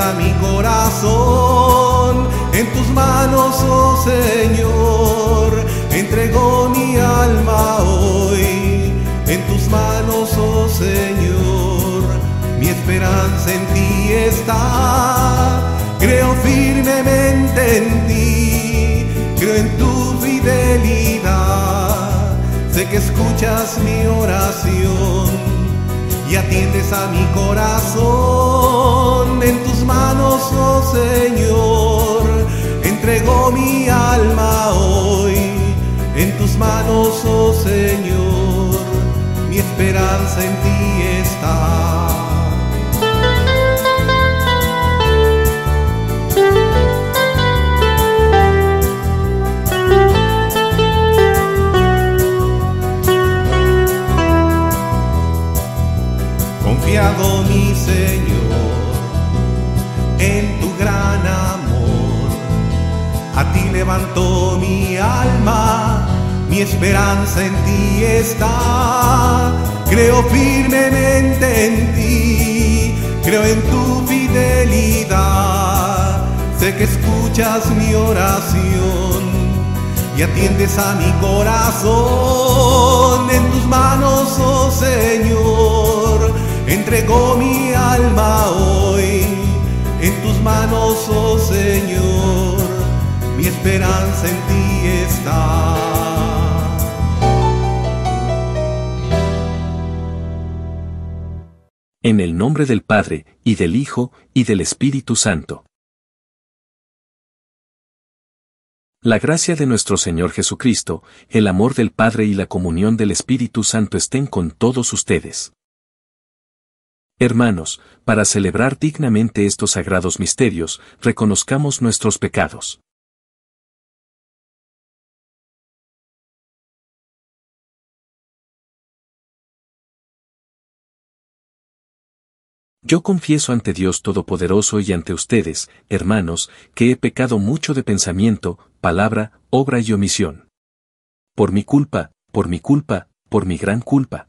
atiendes atiendes a mi corazón. En tus manos, oh Señor, entrego mi alma hoy. En tus manos, oh Señor, mi esperanza en ti está. Mi Señor en tu gran amor, a ti levanto mi alma, mi esperanza en ti está. Creo firmemente en ti, creo en tu fidelidad. Sé que escuchas mi oración y atiendes a mi corazón en tus manos, oh Señor. Entregó mi alma hoy en tus manos, oh Señor. Mi esperanza en ti está. En el nombre del Padre, y del Hijo, y del Espíritu Santo. La gracia de nuestro Señor Jesucristo, el amor del Padre y la comunión del Espíritu Santo estén con todos ustedes. Hermanos, para celebrar dignamente estos sagrados misterios, reconozcamos nuestros pecados. Yo confieso ante Dios Todopoderoso y ante ustedes, hermanos, que he pecado mucho de pensamiento, palabra, obra y omisión. Por mi culpa, por mi culpa, por mi gran culpa.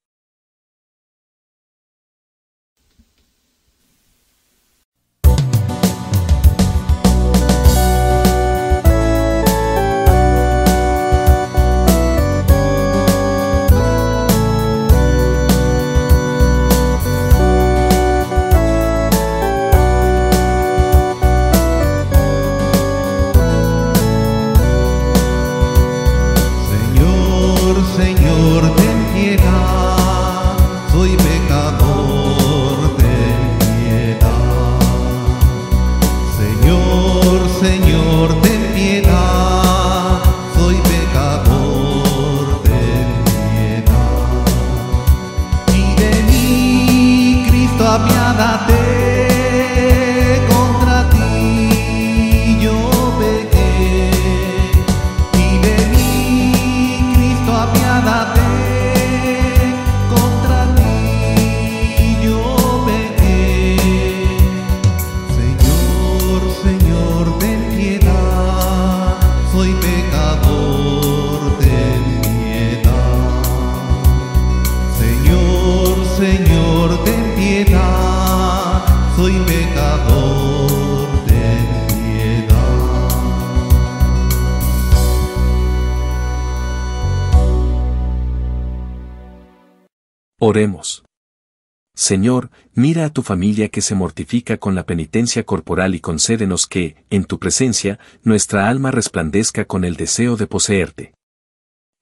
Señor, mira a tu familia que se mortifica con la penitencia corporal y concédenos que, en tu presencia, nuestra alma resplandezca con el deseo de poseerte.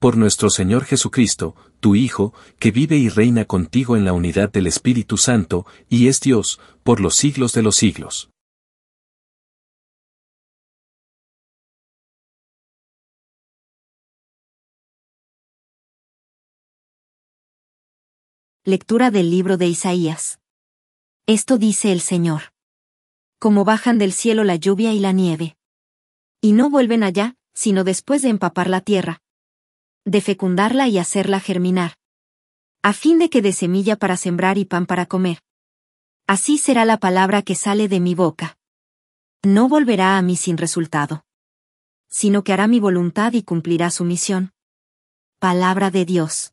Por nuestro Señor Jesucristo, tu Hijo, que vive y reina contigo en la unidad del Espíritu Santo, y es Dios, por los siglos de los siglos. Lectura del libro de Isaías. Esto dice el Señor. Como bajan del cielo la lluvia y la nieve. Y no vuelven allá, sino después de empapar la tierra. De fecundarla y hacerla germinar. A fin de que dé semilla para sembrar y pan para comer. Así será la palabra que sale de mi boca. No volverá a mí sin resultado. Sino que hará mi voluntad y cumplirá su misión. Palabra de Dios.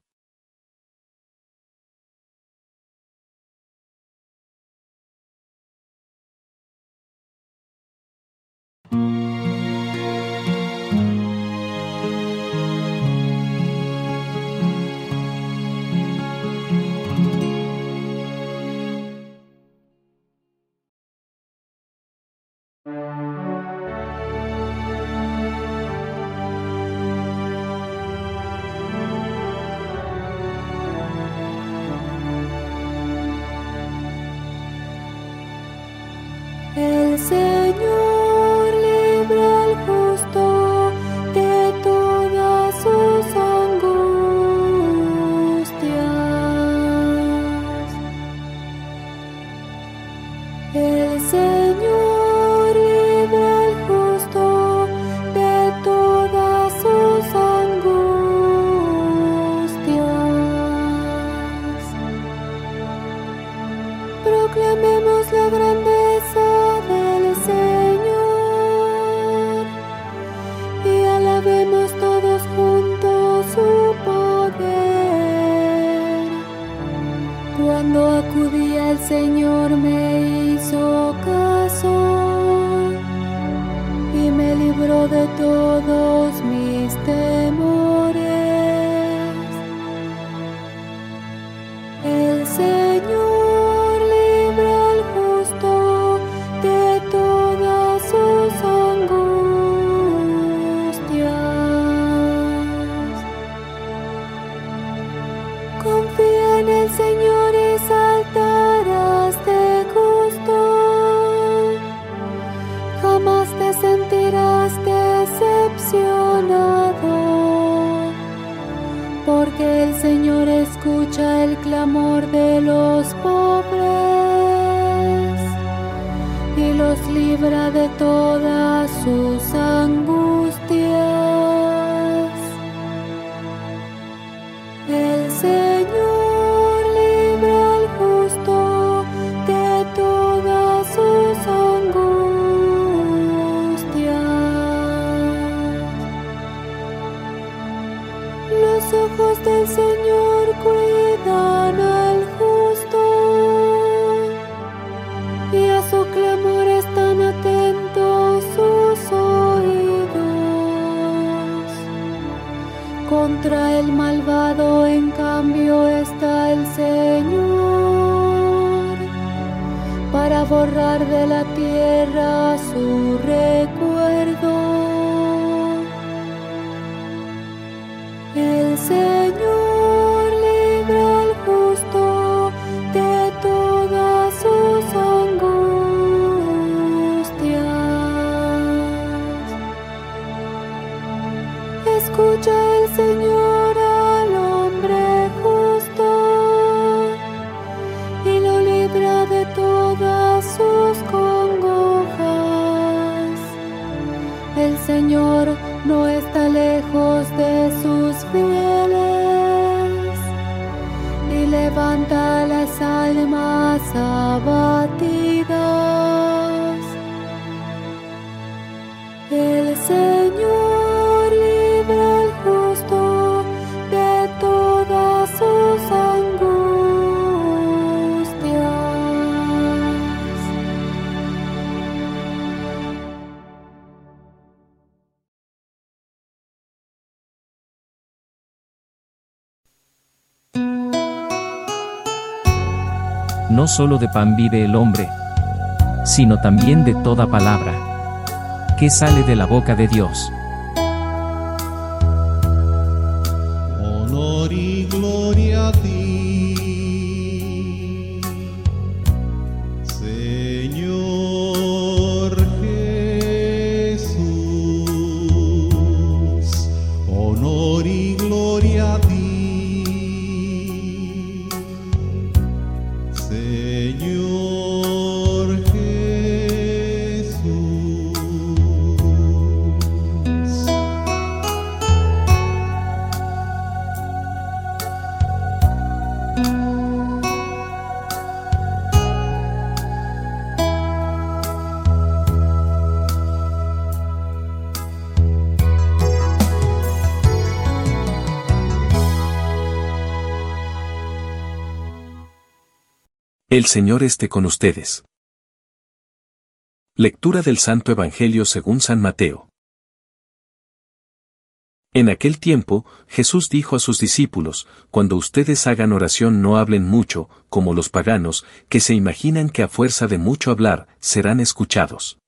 no solo de pan vive el hombre, sino también de toda palabra que sale de la boca de Dios. El Señor esté con ustedes. Lectura del Santo Evangelio según San Mateo. En aquel tiempo, Jesús dijo a sus discípulos, Cuando ustedes hagan oración no hablen mucho, como los paganos, que se imaginan que a fuerza de mucho hablar, serán escuchados.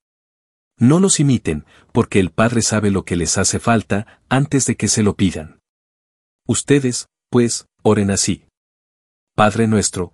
No los imiten, porque el Padre sabe lo que les hace falta, antes de que se lo pidan. Ustedes, pues, oren así. Padre nuestro,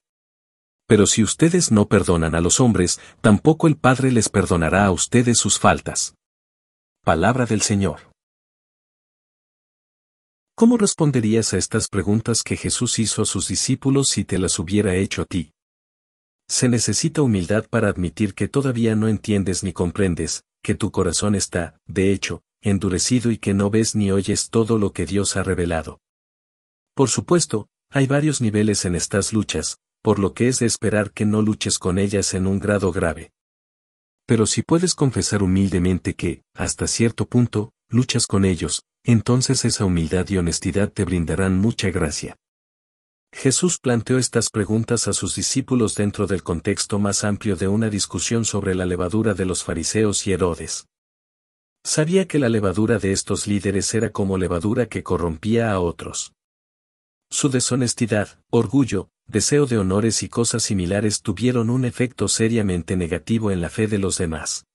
Pero si ustedes no perdonan a los hombres, tampoco el Padre les perdonará a ustedes sus faltas. Palabra del Señor. ¿Cómo responderías a estas preguntas que Jesús hizo a sus discípulos si te las hubiera hecho a ti? Se necesita humildad para admitir que todavía no entiendes ni comprendes, que tu corazón está, de hecho, endurecido y que no ves ni oyes todo lo que Dios ha revelado. Por supuesto, hay varios niveles en estas luchas, por lo que es de esperar que no luches con ellas en un grado grave. Pero si puedes confesar humildemente que, hasta cierto punto, luchas con ellos, entonces esa humildad y honestidad te brindarán mucha gracia. Jesús planteó estas preguntas a sus discípulos dentro del contexto más amplio de una discusión sobre la levadura de los fariseos y Herodes. Sabía que la levadura de estos líderes era como levadura que corrompía a otros. Su deshonestidad, orgullo, deseo de honores y cosas similares tuvieron un efecto seriamente negativo en la fe de los demás.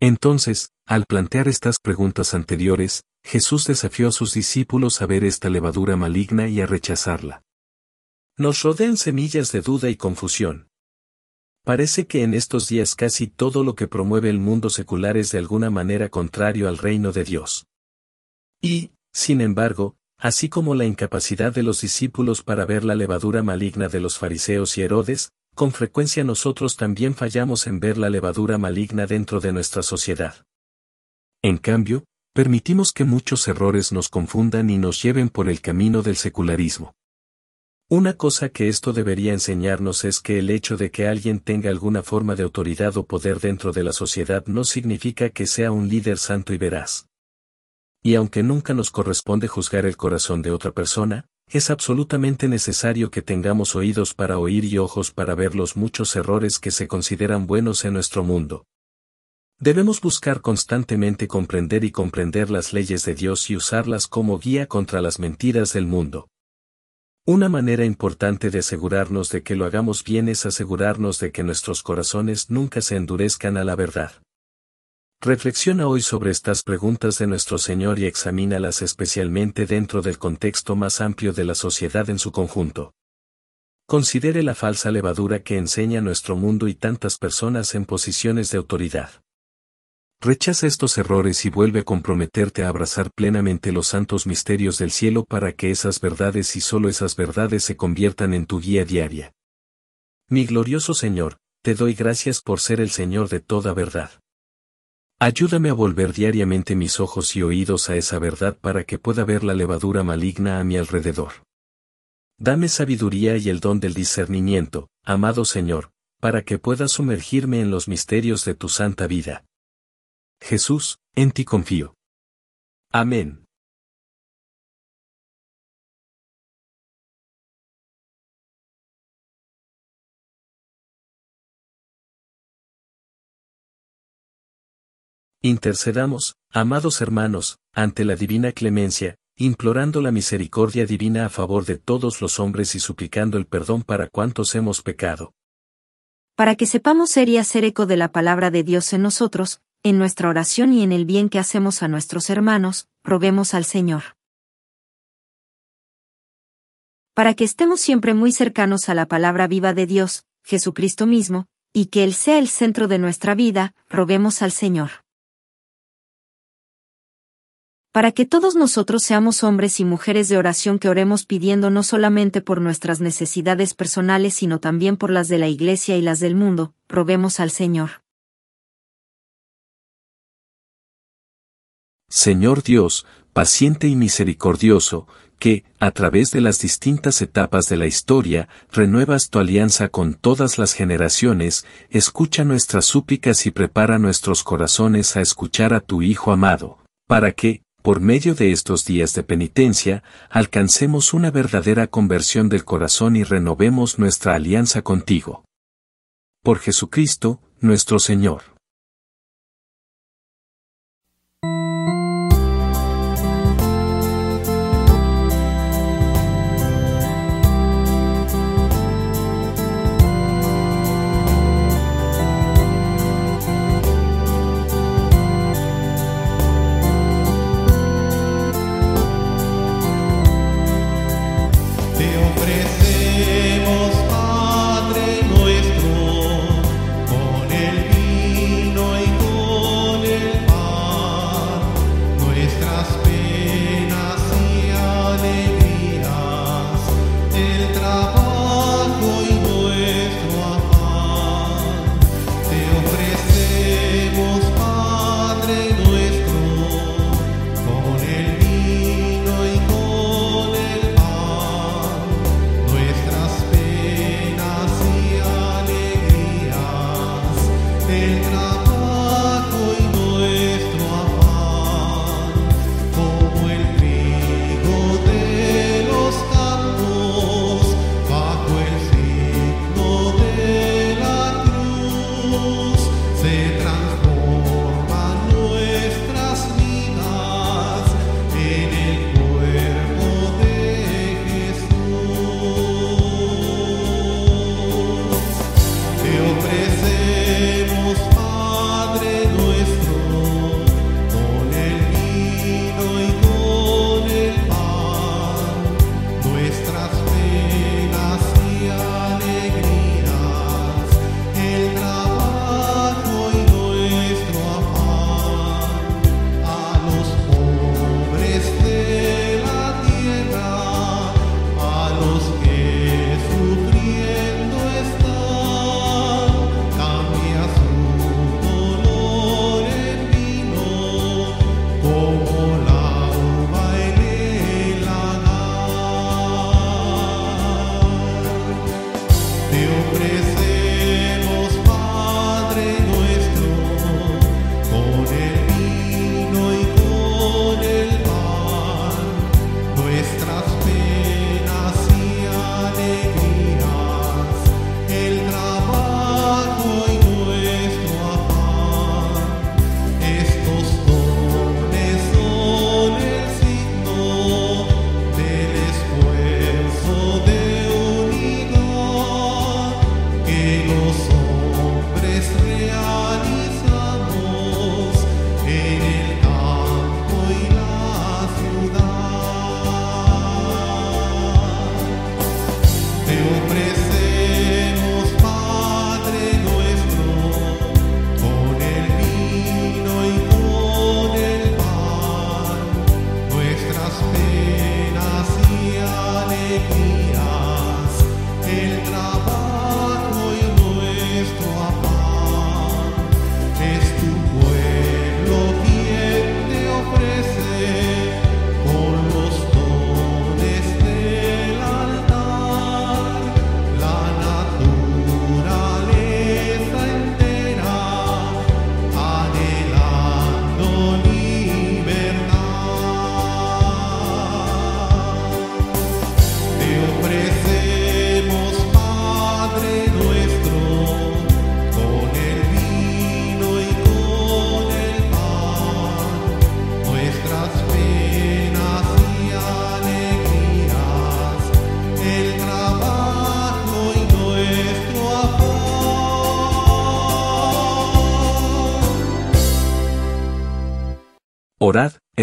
Entonces, al plantear estas preguntas anteriores, Jesús desafió a sus discípulos a ver esta levadura maligna y a rechazarla. Nos rodean semillas de duda y confusión. Parece que en estos días casi todo lo que promueve el mundo secular es de alguna manera contrario al reino de Dios. Y, sin embargo, así como la incapacidad de los discípulos para ver la levadura maligna de los fariseos y Herodes, con frecuencia nosotros también fallamos en ver la levadura maligna dentro de nuestra sociedad. En cambio, permitimos que muchos errores nos confundan y nos lleven por el camino del secularismo. Una cosa que esto debería enseñarnos es que el hecho de que alguien tenga alguna forma de autoridad o poder dentro de la sociedad no significa que sea un líder santo y veraz. Y aunque nunca nos corresponde juzgar el corazón de otra persona, es absolutamente necesario que tengamos oídos para oír y ojos para ver los muchos errores que se consideran buenos en nuestro mundo. Debemos buscar constantemente comprender y comprender las leyes de Dios y usarlas como guía contra las mentiras del mundo. Una manera importante de asegurarnos de que lo hagamos bien es asegurarnos de que nuestros corazones nunca se endurezcan a la verdad. Reflexiona hoy sobre estas preguntas de nuestro Señor y examínalas especialmente dentro del contexto más amplio de la sociedad en su conjunto. Considere la falsa levadura que enseña nuestro mundo y tantas personas en posiciones de autoridad. Rechaza estos errores y vuelve a comprometerte a abrazar plenamente los santos misterios del cielo para que esas verdades y solo esas verdades se conviertan en tu guía diaria. Mi glorioso Señor, te doy gracias por ser el Señor de toda verdad. Ayúdame a volver diariamente mis ojos y oídos a esa verdad para que pueda ver la levadura maligna a mi alrededor. Dame sabiduría y el don del discernimiento, amado Señor, para que pueda sumergirme en los misterios de tu santa vida. Jesús, en ti confío. Amén. Intercedamos, amados hermanos, ante la divina clemencia, implorando la misericordia divina a favor de todos los hombres y suplicando el perdón para cuantos hemos pecado. Para que sepamos ser y hacer eco de la palabra de Dios en nosotros, en nuestra oración y en el bien que hacemos a nuestros hermanos, roguemos al Señor. Para que estemos siempre muy cercanos a la palabra viva de Dios, Jesucristo mismo, y que Él sea el centro de nuestra vida, roguemos al Señor para que todos nosotros seamos hombres y mujeres de oración que oremos pidiendo no solamente por nuestras necesidades personales sino también por las de la Iglesia y las del mundo, probemos al Señor. Señor Dios, paciente y misericordioso, que, a través de las distintas etapas de la historia, renuevas tu alianza con todas las generaciones, escucha nuestras súplicas y prepara nuestros corazones a escuchar a tu Hijo amado, para que, por medio de estos días de penitencia, alcancemos una verdadera conversión del corazón y renovemos nuestra alianza contigo. Por Jesucristo, nuestro Señor.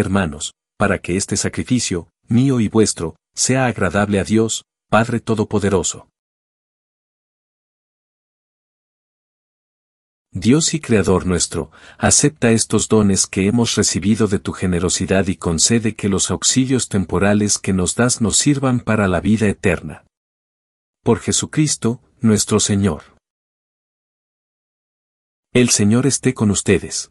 Hermanos, para que este sacrificio, mío y vuestro, sea agradable a Dios, Padre Todopoderoso. Dios y Creador nuestro, acepta estos dones que hemos recibido de tu generosidad y concede que los auxilios temporales que nos das nos sirvan para la vida eterna. Por Jesucristo, nuestro Señor. El Señor esté con ustedes.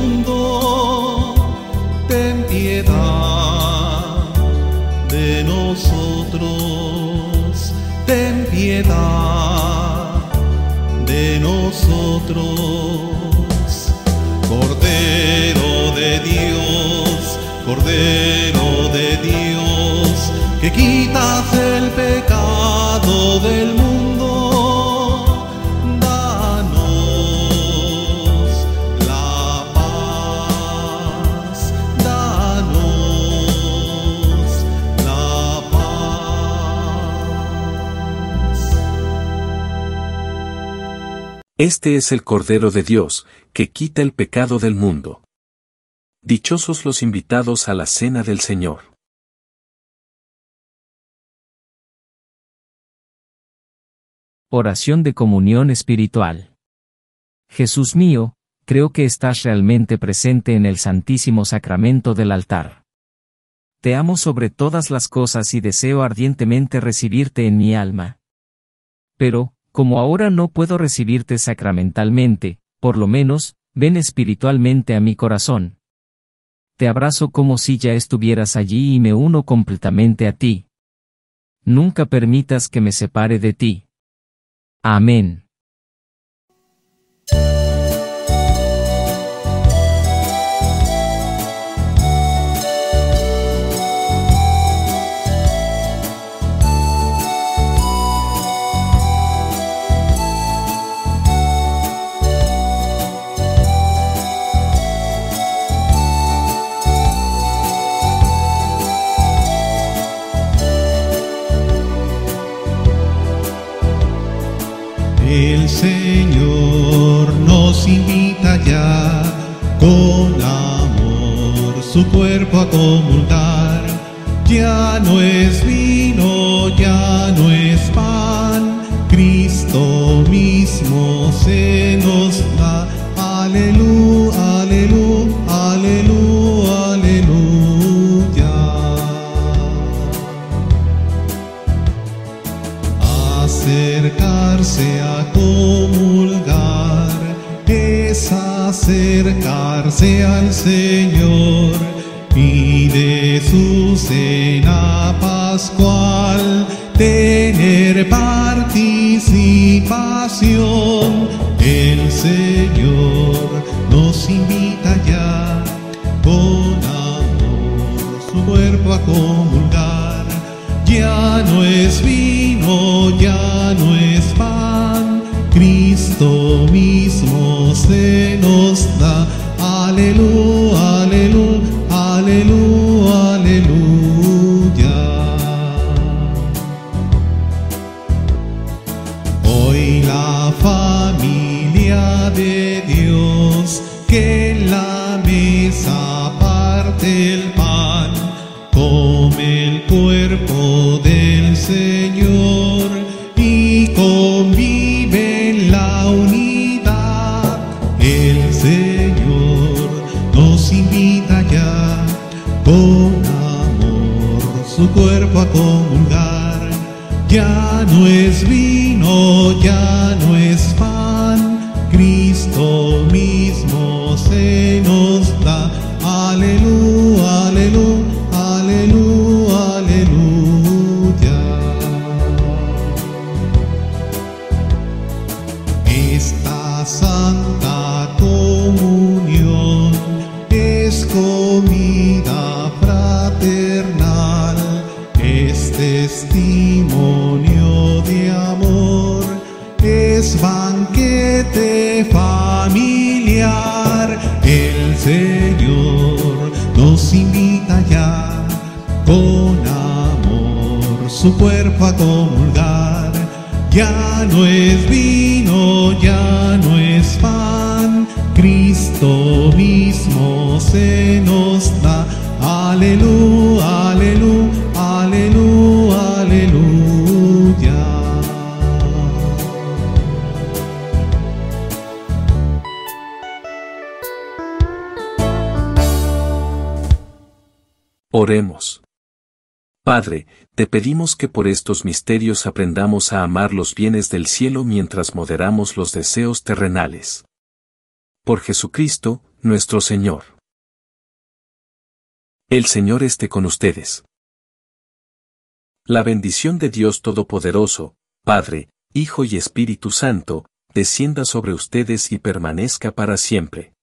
quitas el pecado del mundo, danos la paz, danos la paz. Este es el Cordero de Dios, que quita el pecado del mundo. Dichosos los invitados a la cena del Señor. Oración de comunión espiritual. Jesús mío, creo que estás realmente presente en el Santísimo Sacramento del altar. Te amo sobre todas las cosas y deseo ardientemente recibirte en mi alma. Pero, como ahora no puedo recibirte sacramentalmente, por lo menos, ven espiritualmente a mi corazón. Te abrazo como si ya estuvieras allí y me uno completamente a ti. Nunca permitas que me separe de ti. Amén. Señor nos invita ya con amor su cuerpo a comulgar. Ya no es vino, ya no es pan, Cristo mismo se nos acercarse al Señor y de su cena pascual tener participación. El Señor nos invita ya con amor su cuerpo a comulgar. Ya no es vino, ya no es pan, Cristo mismo se nos a comulgar. Ya no es vino, ya Padre, te pedimos que por estos misterios aprendamos a amar los bienes del cielo mientras moderamos los deseos terrenales. Por Jesucristo, nuestro Señor. El Señor esté con ustedes. La bendición de Dios Todopoderoso, Padre, Hijo y Espíritu Santo, descienda sobre ustedes y permanezca para siempre.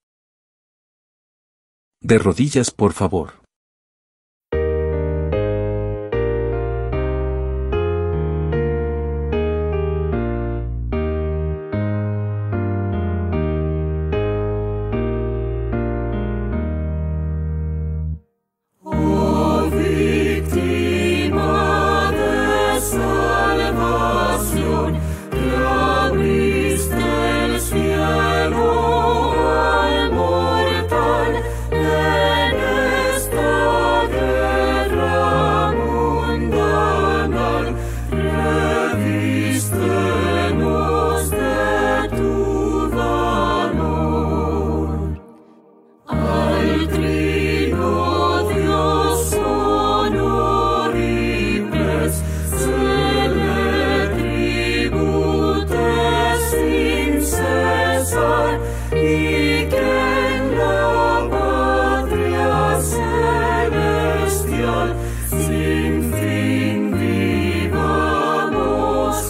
De rodillas, por favor.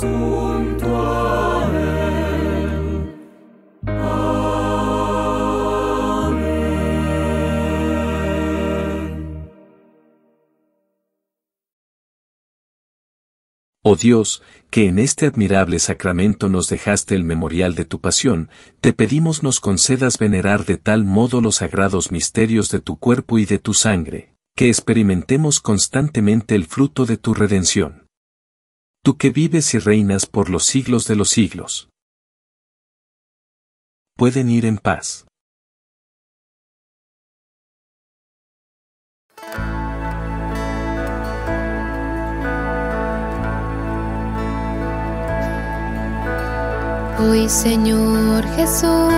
Oh Dios, que en este admirable sacramento nos dejaste el memorial de tu pasión, te pedimos nos concedas venerar de tal modo los sagrados misterios de tu cuerpo y de tu sangre, que experimentemos constantemente el fruto de tu redención. Tú que vives y reinas por los siglos de los siglos. Pueden ir en paz. Hoy Señor Jesús,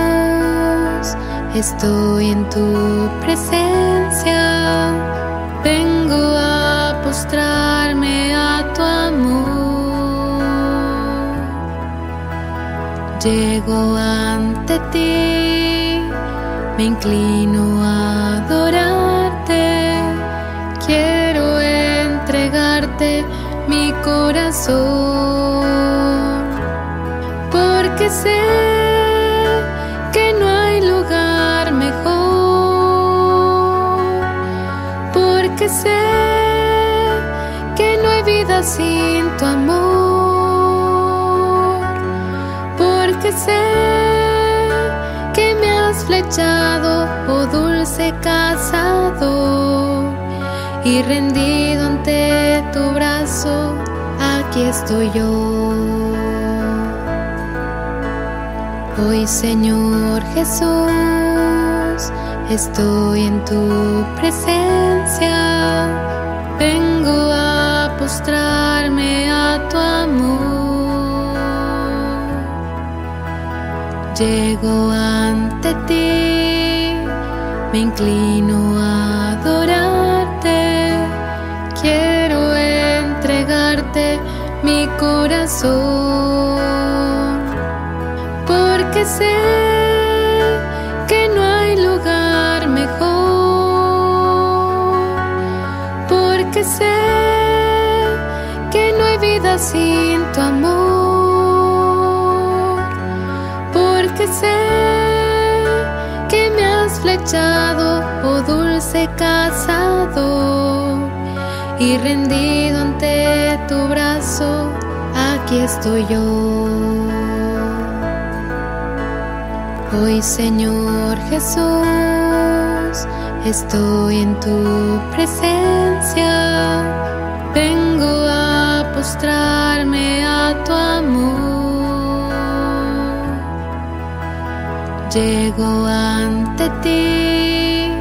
estoy en tu presencia, vengo a postrarme Llego ante ti, me inclino a adorarte, quiero entregarte mi corazón porque sé que no hay lugar mejor, porque sé que no hay vida sin tu amor, porque sé que me has flechado, oh dulce cazador, y rendido ante tu brazo, aquí estoy yo. Hoy Señor Jesús, estoy en tu presencia, vengo a postrarme a tu amor. Llego ante ti, me inclino a adorarte, quiero entregarte mi corazón porque sé que no hay lugar mejor, porque sé que no hay vida sin tu amor, flechado, oh dulce cazador, y rendido ante tu brazo, aquí estoy yo. Hoy Señor Jesús, estoy en tu presencia, vengo a postrarme a tu amor. Llego ante ti,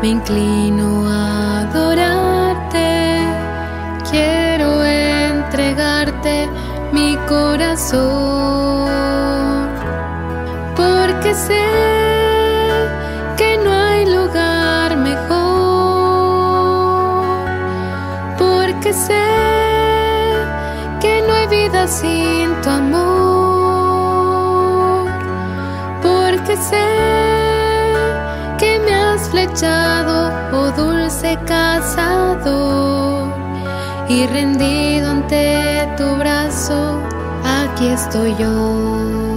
me inclino a adorarte, quiero entregarte mi corazón, porque sé que no hay lugar mejor, porque sé que no hay vida sin tu amor. Sé que me has flechado, oh dulce cazador, y rendido ante tu brazo, aquí estoy yo.